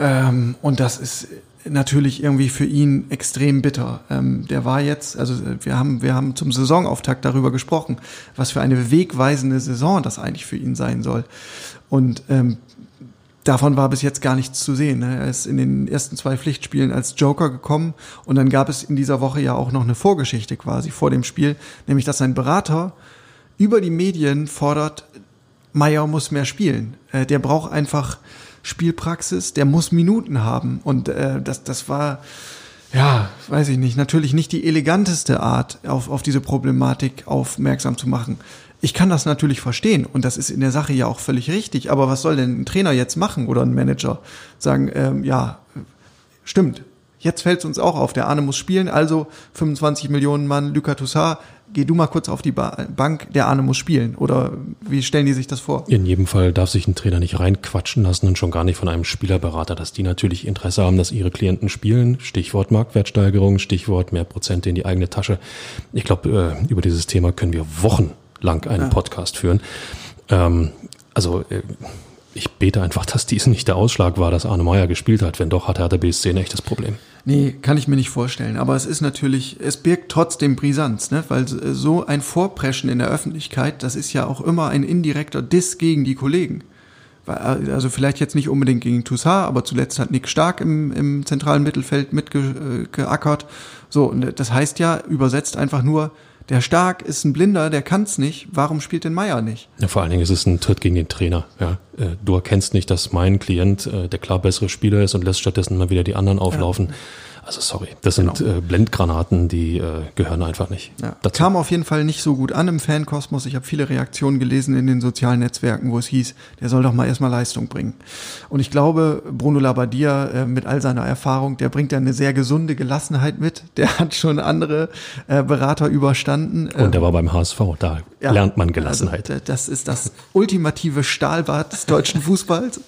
Ähm, und das ist natürlich irgendwie für ihn extrem bitter. Ähm, der war jetzt, also wir haben, wir haben zum Saisonauftakt darüber gesprochen, was für eine wegweisende Saison das eigentlich für ihn sein soll. Und ähm, davon war bis jetzt gar nichts zu sehen. Ne? Er ist in den ersten zwei Pflichtspielen als Joker gekommen und dann gab es in dieser Woche ja auch noch eine Vorgeschichte quasi vor dem Spiel, nämlich dass sein Berater über die Medien fordert, Meier muss mehr spielen. Äh, der braucht einfach Spielpraxis, der muss Minuten haben. Und äh, das, das war, ja, weiß ich nicht, natürlich nicht die eleganteste Art, auf, auf diese Problematik aufmerksam zu machen. Ich kann das natürlich verstehen und das ist in der Sache ja auch völlig richtig. Aber was soll denn ein Trainer jetzt machen oder ein Manager? Sagen, ähm, ja, stimmt, Jetzt fällt es uns auch auf, der Arne muss spielen, also 25 Millionen Mann, Lucas Toussaint, geh du mal kurz auf die ba Bank, der Arne muss spielen. Oder wie stellen die sich das vor? In jedem Fall darf sich ein Trainer nicht reinquatschen lassen und schon gar nicht von einem Spielerberater, dass die natürlich Interesse haben, dass ihre Klienten spielen. Stichwort Marktwertsteigerung, Stichwort mehr Prozente in die eigene Tasche. Ich glaube, äh, über dieses Thema können wir wochenlang einen ja. Podcast führen. Ähm, also äh, ich bete einfach, dass dies nicht der Ausschlag war, dass Arne Meyer gespielt hat. Wenn doch, hat Hertha BSC ein echtes Problem. Nee, kann ich mir nicht vorstellen. Aber es ist natürlich, es birgt trotzdem Brisanz, ne? weil so ein Vorpreschen in der Öffentlichkeit, das ist ja auch immer ein indirekter Diss gegen die Kollegen. Also vielleicht jetzt nicht unbedingt gegen Toussaint, aber zuletzt hat Nick Stark im, im zentralen Mittelfeld mitgeackert. So, und das heißt ja übersetzt einfach nur, der Stark ist ein Blinder, der kann's nicht. Warum spielt denn Meier nicht? Ja, vor allen Dingen ist es ein Tritt gegen den Trainer. Ja. Äh, du erkennst nicht, dass mein Klient äh, der klar bessere Spieler ist und lässt stattdessen mal wieder die anderen auflaufen. Ja. Also sorry, das sind genau. äh, Blendgranaten, die äh, gehören einfach nicht. Ja. Dazu. Kam auf jeden Fall nicht so gut an im Fankosmos. Ich habe viele Reaktionen gelesen in den sozialen Netzwerken, wo es hieß, der soll doch mal erstmal Leistung bringen. Und ich glaube, Bruno Labbadia äh, mit all seiner Erfahrung, der bringt ja eine sehr gesunde Gelassenheit mit. Der hat schon andere äh, Berater überstanden. Und der war beim HSV, da ja, lernt man Gelassenheit. Also, das ist das ultimative Stahlbad des deutschen Fußballs.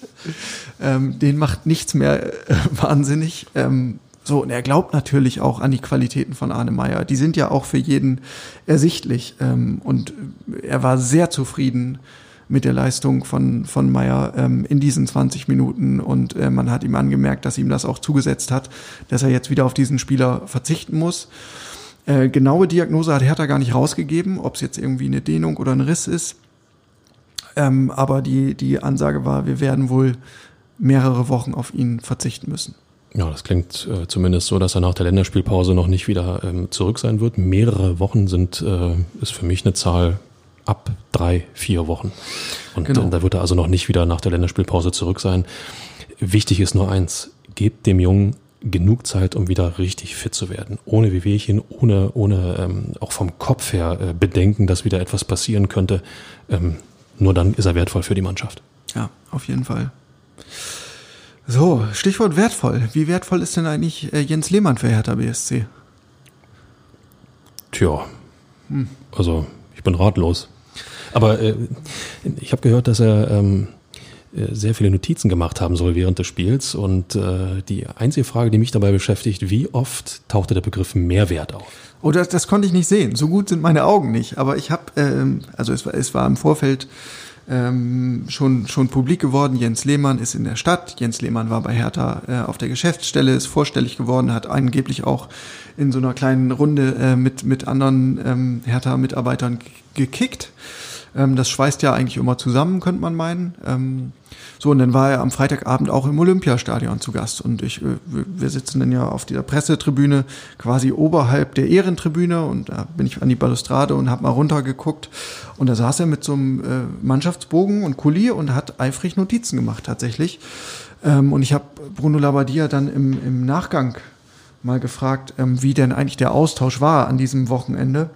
ähm, den macht nichts mehr äh, wahnsinnig. Ähm, so, und er glaubt natürlich auch an die Qualitäten von Arne Meyer. Die sind ja auch für jeden ersichtlich. Ähm, und er war sehr zufrieden mit der Leistung von, von Meyer ähm, in diesen 20 Minuten. Und äh, man hat ihm angemerkt, dass ihm das auch zugesetzt hat, dass er jetzt wieder auf diesen Spieler verzichten muss. Äh, genaue Diagnose hat Hertha gar nicht rausgegeben, ob es jetzt irgendwie eine Dehnung oder ein Riss ist. Ähm, aber die, die Ansage war, wir werden wohl mehrere Wochen auf ihn verzichten müssen. Ja, das klingt äh, zumindest so, dass er nach der Länderspielpause noch nicht wieder ähm, zurück sein wird. Mehrere Wochen sind äh, ist für mich eine Zahl ab drei, vier Wochen. Und genau. äh, da wird er also noch nicht wieder nach der Länderspielpause zurück sein. Wichtig ist nur eins, gebt dem Jungen genug Zeit, um wieder richtig fit zu werden. Ohne Wehwehchen, ohne, ohne ähm, auch vom Kopf her äh, Bedenken, dass wieder etwas passieren könnte. Ähm, nur dann ist er wertvoll für die Mannschaft. Ja, auf jeden Fall. So, Stichwort wertvoll. Wie wertvoll ist denn eigentlich äh, Jens Lehmann für Hertha BSC? Tja, hm. also ich bin ratlos. Aber äh, ich habe gehört, dass er ähm, äh, sehr viele Notizen gemacht haben soll während des Spiels. Und äh, die einzige Frage, die mich dabei beschäftigt, wie oft tauchte der Begriff Mehrwert auf? Oh, das, das konnte ich nicht sehen. So gut sind meine Augen nicht. Aber ich habe, ähm, also es es war im Vorfeld ähm, schon, schon publik geworden. Jens Lehmann ist in der Stadt. Jens Lehmann war bei Hertha äh, auf der Geschäftsstelle, ist vorstellig geworden, hat angeblich auch in so einer kleinen Runde äh, mit, mit anderen ähm, Hertha-Mitarbeitern gekickt. Ähm, das schweißt ja eigentlich immer zusammen, könnte man meinen. Ähm, so, und dann war er am Freitagabend auch im Olympiastadion zu Gast. Und ich, äh, wir sitzen dann ja auf dieser Pressetribüne quasi oberhalb der Ehrentribüne und da bin ich an die Balustrade und habe mal runtergeguckt. Und da saß er mit so einem äh, Mannschaftsbogen und Kuli und hat eifrig Notizen gemacht tatsächlich. Ähm, und ich habe Bruno Labbadia dann im, im Nachgang mal gefragt, ähm, wie denn eigentlich der Austausch war an diesem Wochenende.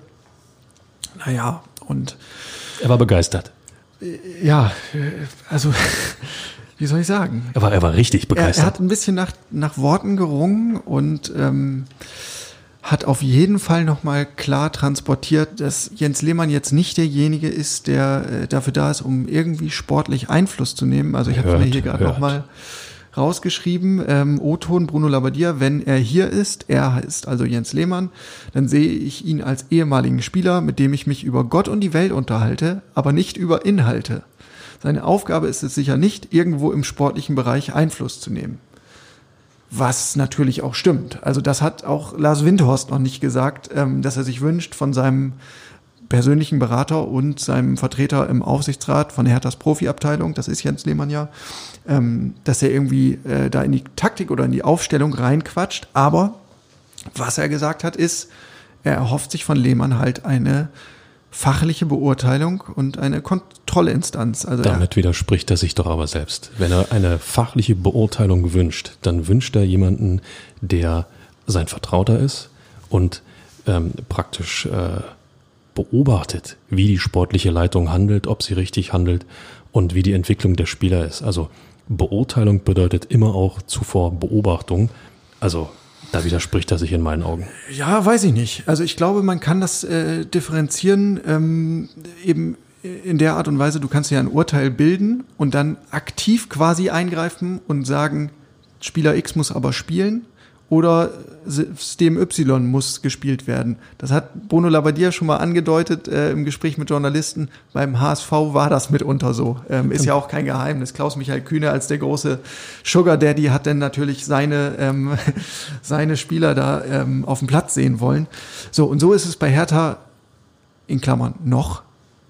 Naja, und er war begeistert. Ja, also wie soll ich sagen? Er war, er war richtig begeistert. Er, er hat ein bisschen nach, nach Worten gerungen und ähm, hat auf jeden Fall nochmal klar transportiert, dass Jens Lehmann jetzt nicht derjenige ist, der äh, dafür da ist, um irgendwie sportlich Einfluss zu nehmen. Also ich habe mir hier gerade nochmal rausgeschrieben, ähm, O-Ton Bruno Labbadia, wenn er hier ist, er ist also Jens Lehmann, dann sehe ich ihn als ehemaligen Spieler, mit dem ich mich über Gott und die Welt unterhalte, aber nicht über Inhalte. Seine Aufgabe ist es sicher nicht, irgendwo im sportlichen Bereich Einfluss zu nehmen. Was natürlich auch stimmt. Also das hat auch Lars Windhorst noch nicht gesagt, ähm, dass er sich wünscht von seinem persönlichen Berater und seinem Vertreter im Aufsichtsrat von Herthas Profiabteilung, das ist Jens Lehmann ja, ähm, dass er irgendwie äh, da in die Taktik oder in die Aufstellung reinquatscht. Aber was er gesagt hat, ist, er erhofft sich von Lehmann halt eine fachliche Beurteilung und eine Kontrollinstanz. Also Damit er, widerspricht er sich doch aber selbst. Wenn er eine fachliche Beurteilung wünscht, dann wünscht er jemanden, der sein Vertrauter ist und ähm, praktisch äh, beobachtet, wie die sportliche Leitung handelt, ob sie richtig handelt und wie die Entwicklung der Spieler ist. Also Beurteilung bedeutet immer auch zuvor Beobachtung. Also da widerspricht er sich in meinen Augen. Ja, weiß ich nicht. Also ich glaube, man kann das äh, differenzieren ähm, eben in der Art und Weise, du kannst ja ein Urteil bilden und dann aktiv quasi eingreifen und sagen, Spieler X muss aber spielen oder System Y muss gespielt werden. Das hat Bruno Labbadia schon mal angedeutet äh, im Gespräch mit Journalisten. Beim HSV war das mitunter so. Ähm, ist ja auch kein Geheimnis. Klaus-Michael Kühne als der große Sugar Daddy hat dann natürlich seine, ähm, seine Spieler da ähm, auf dem Platz sehen wollen. So, und so ist es bei Hertha in Klammern noch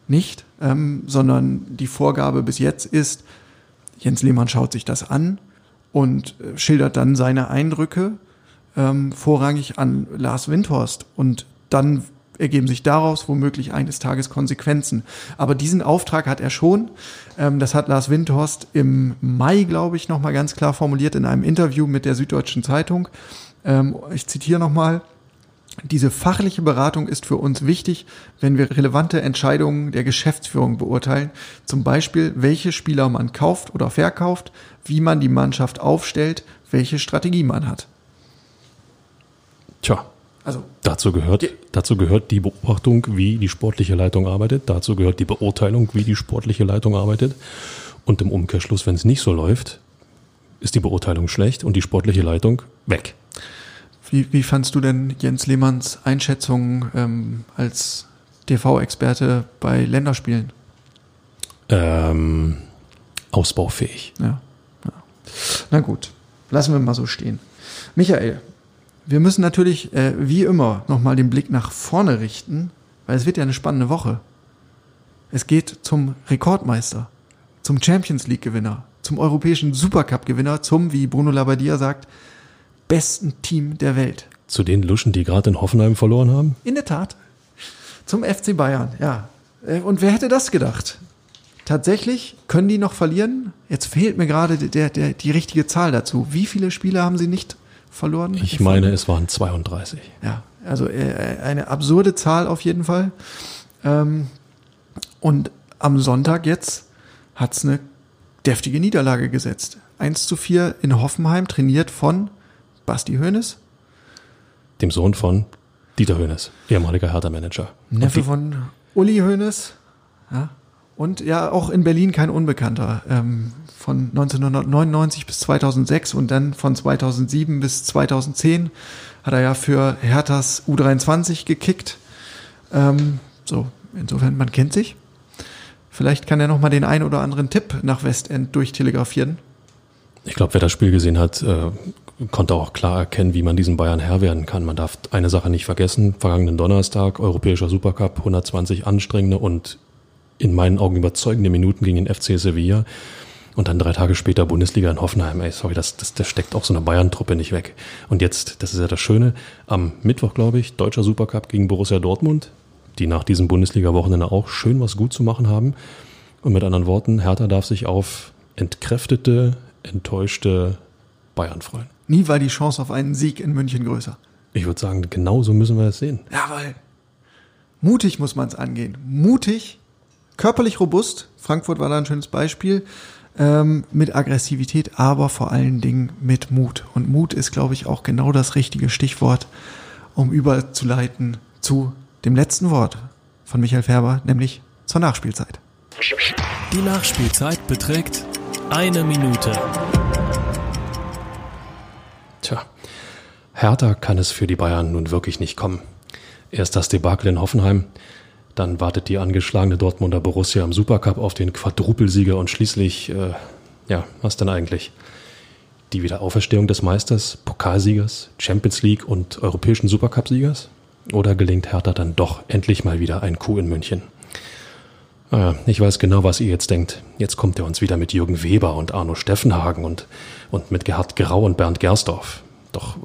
nicht, ähm, sondern die Vorgabe bis jetzt ist, Jens Lehmann schaut sich das an und äh, schildert dann seine Eindrücke ähm, vorrangig an Lars Windhorst und dann ergeben sich daraus womöglich eines Tages Konsequenzen. Aber diesen Auftrag hat er schon. Ähm, das hat Lars Windhorst im Mai, glaube ich, nochmal ganz klar formuliert in einem Interview mit der Süddeutschen Zeitung. Ähm, ich zitiere nochmal. Diese fachliche Beratung ist für uns wichtig, wenn wir relevante Entscheidungen der Geschäftsführung beurteilen. Zum Beispiel, welche Spieler man kauft oder verkauft, wie man die Mannschaft aufstellt, welche Strategie man hat. Tja, also dazu gehört, die, dazu gehört die Beobachtung, wie die sportliche Leitung arbeitet. Dazu gehört die Beurteilung, wie die sportliche Leitung arbeitet. Und im Umkehrschluss, wenn es nicht so läuft, ist die Beurteilung schlecht und die sportliche Leitung weg. Wie, wie fandst du denn Jens Lehmanns Einschätzung ähm, als TV-Experte bei Länderspielen? Ähm, ausbaufähig. Ja, ja. Na gut, lassen wir mal so stehen. Michael, wir müssen natürlich, äh, wie immer, nochmal den Blick nach vorne richten, weil es wird ja eine spannende Woche. Es geht zum Rekordmeister, zum Champions League-Gewinner, zum europäischen Supercup-Gewinner, zum, wie Bruno Labbadia sagt, besten Team der Welt. Zu den Luschen, die gerade in Hoffenheim verloren haben? In der Tat. Zum FC Bayern, ja. Äh, und wer hätte das gedacht? Tatsächlich können die noch verlieren? Jetzt fehlt mir gerade der, der, die richtige Zahl dazu. Wie viele Spiele haben sie nicht verloren? Ich meine, es waren 32. Ja, also äh, eine absurde Zahl auf jeden Fall. Ähm, und am Sonntag jetzt hat es eine deftige Niederlage gesetzt. 1 zu 4 in Hoffenheim, trainiert von Basti Hoeneß. Dem Sohn von Dieter Hoeneß, ehemaliger Hertha-Manager. Neffe von Uli Hoeneß. Ja. Und ja, auch in Berlin kein Unbekannter. Ähm, von 1999 bis 2006 und dann von 2007 bis 2010 hat er ja für Herthas U23 gekickt. Ähm, so, insofern, man kennt sich. Vielleicht kann er noch mal den einen oder anderen Tipp nach Westend durchtelegrafieren. Ich glaube, wer das Spiel gesehen hat, äh, konnte auch klar erkennen, wie man diesen Bayern Herr werden kann. Man darf eine Sache nicht vergessen. Vergangenen Donnerstag, Europäischer Supercup, 120 anstrengende und in meinen Augen überzeugende Minuten gegen den FC Sevilla. Und dann drei Tage später Bundesliga in Hoffenheim. Ey, sorry, das, das, das steckt auch so eine Bayern-Truppe nicht weg. Und jetzt, das ist ja das Schöne, am Mittwoch, glaube ich, deutscher Supercup gegen Borussia Dortmund, die nach diesem Bundesliga-Wochenende auch schön was gut zu machen haben. Und mit anderen Worten, Hertha darf sich auf entkräftete, enttäuschte Bayern freuen. Nie war die Chance auf einen Sieg in München größer. Ich würde sagen, genau so müssen wir es sehen. Jawohl. Mutig muss man es angehen. Mutig, körperlich robust. Frankfurt war da ein schönes Beispiel ähm, mit Aggressivität, aber vor allen Dingen mit Mut. Und Mut ist, glaube ich, auch genau das richtige Stichwort, um überzuleiten zu dem letzten Wort von Michael Färber, nämlich zur Nachspielzeit. Die Nachspielzeit beträgt eine Minute. Tja, härter kann es für die Bayern nun wirklich nicht kommen. Erst das Debakel in Hoffenheim, dann wartet die angeschlagene Dortmunder Borussia im Supercup auf den Quadrupelsieger und schließlich, äh, ja, was denn eigentlich? Die Wiederauferstehung des Meisters, Pokalsiegers, Champions League und europäischen Supercup-Siegers? Oder gelingt Hertha dann doch endlich mal wieder ein Coup in München? Ah, ich weiß genau, was ihr jetzt denkt. Jetzt kommt er uns wieder mit Jürgen Weber und Arno Steffenhagen und, und mit Gerhard Grau und Bernd Gersdorf. Doch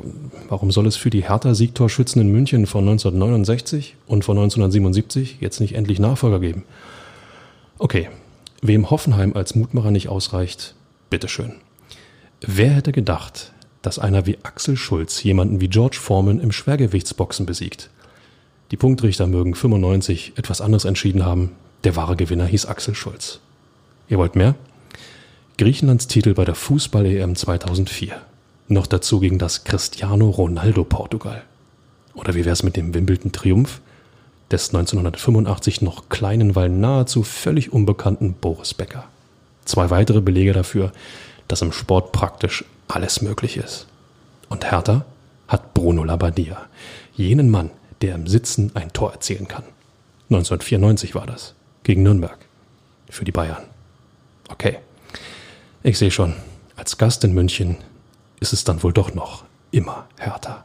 warum soll es für die Hertha-Siegtorschützen in München von 1969 und von 1977 jetzt nicht endlich Nachfolger geben? Okay, wem Hoffenheim als Mutmacher nicht ausreicht, bitteschön. Wer hätte gedacht, dass einer wie Axel Schulz jemanden wie George Foreman im Schwergewichtsboxen besiegt? Die Punktrichter mögen 95 etwas anderes entschieden haben. Der wahre Gewinner hieß Axel Schulz. Ihr wollt mehr? Griechenlands Titel bei der Fußball-EM 2004. Noch dazu gegen das Cristiano Ronaldo Portugal. Oder wie wär's mit dem Wimbledon-Triumph des 1985 noch kleinen, weil nahezu völlig unbekannten Boris Becker? Zwei weitere Belege dafür, dass im Sport praktisch alles möglich ist. Und Hertha hat Bruno Labbadia, jenen Mann, der im Sitzen ein Tor erzielen kann. 1994 war das, gegen Nürnberg, für die Bayern. Okay, ich sehe schon, als Gast in München ist es dann wohl doch noch immer härter.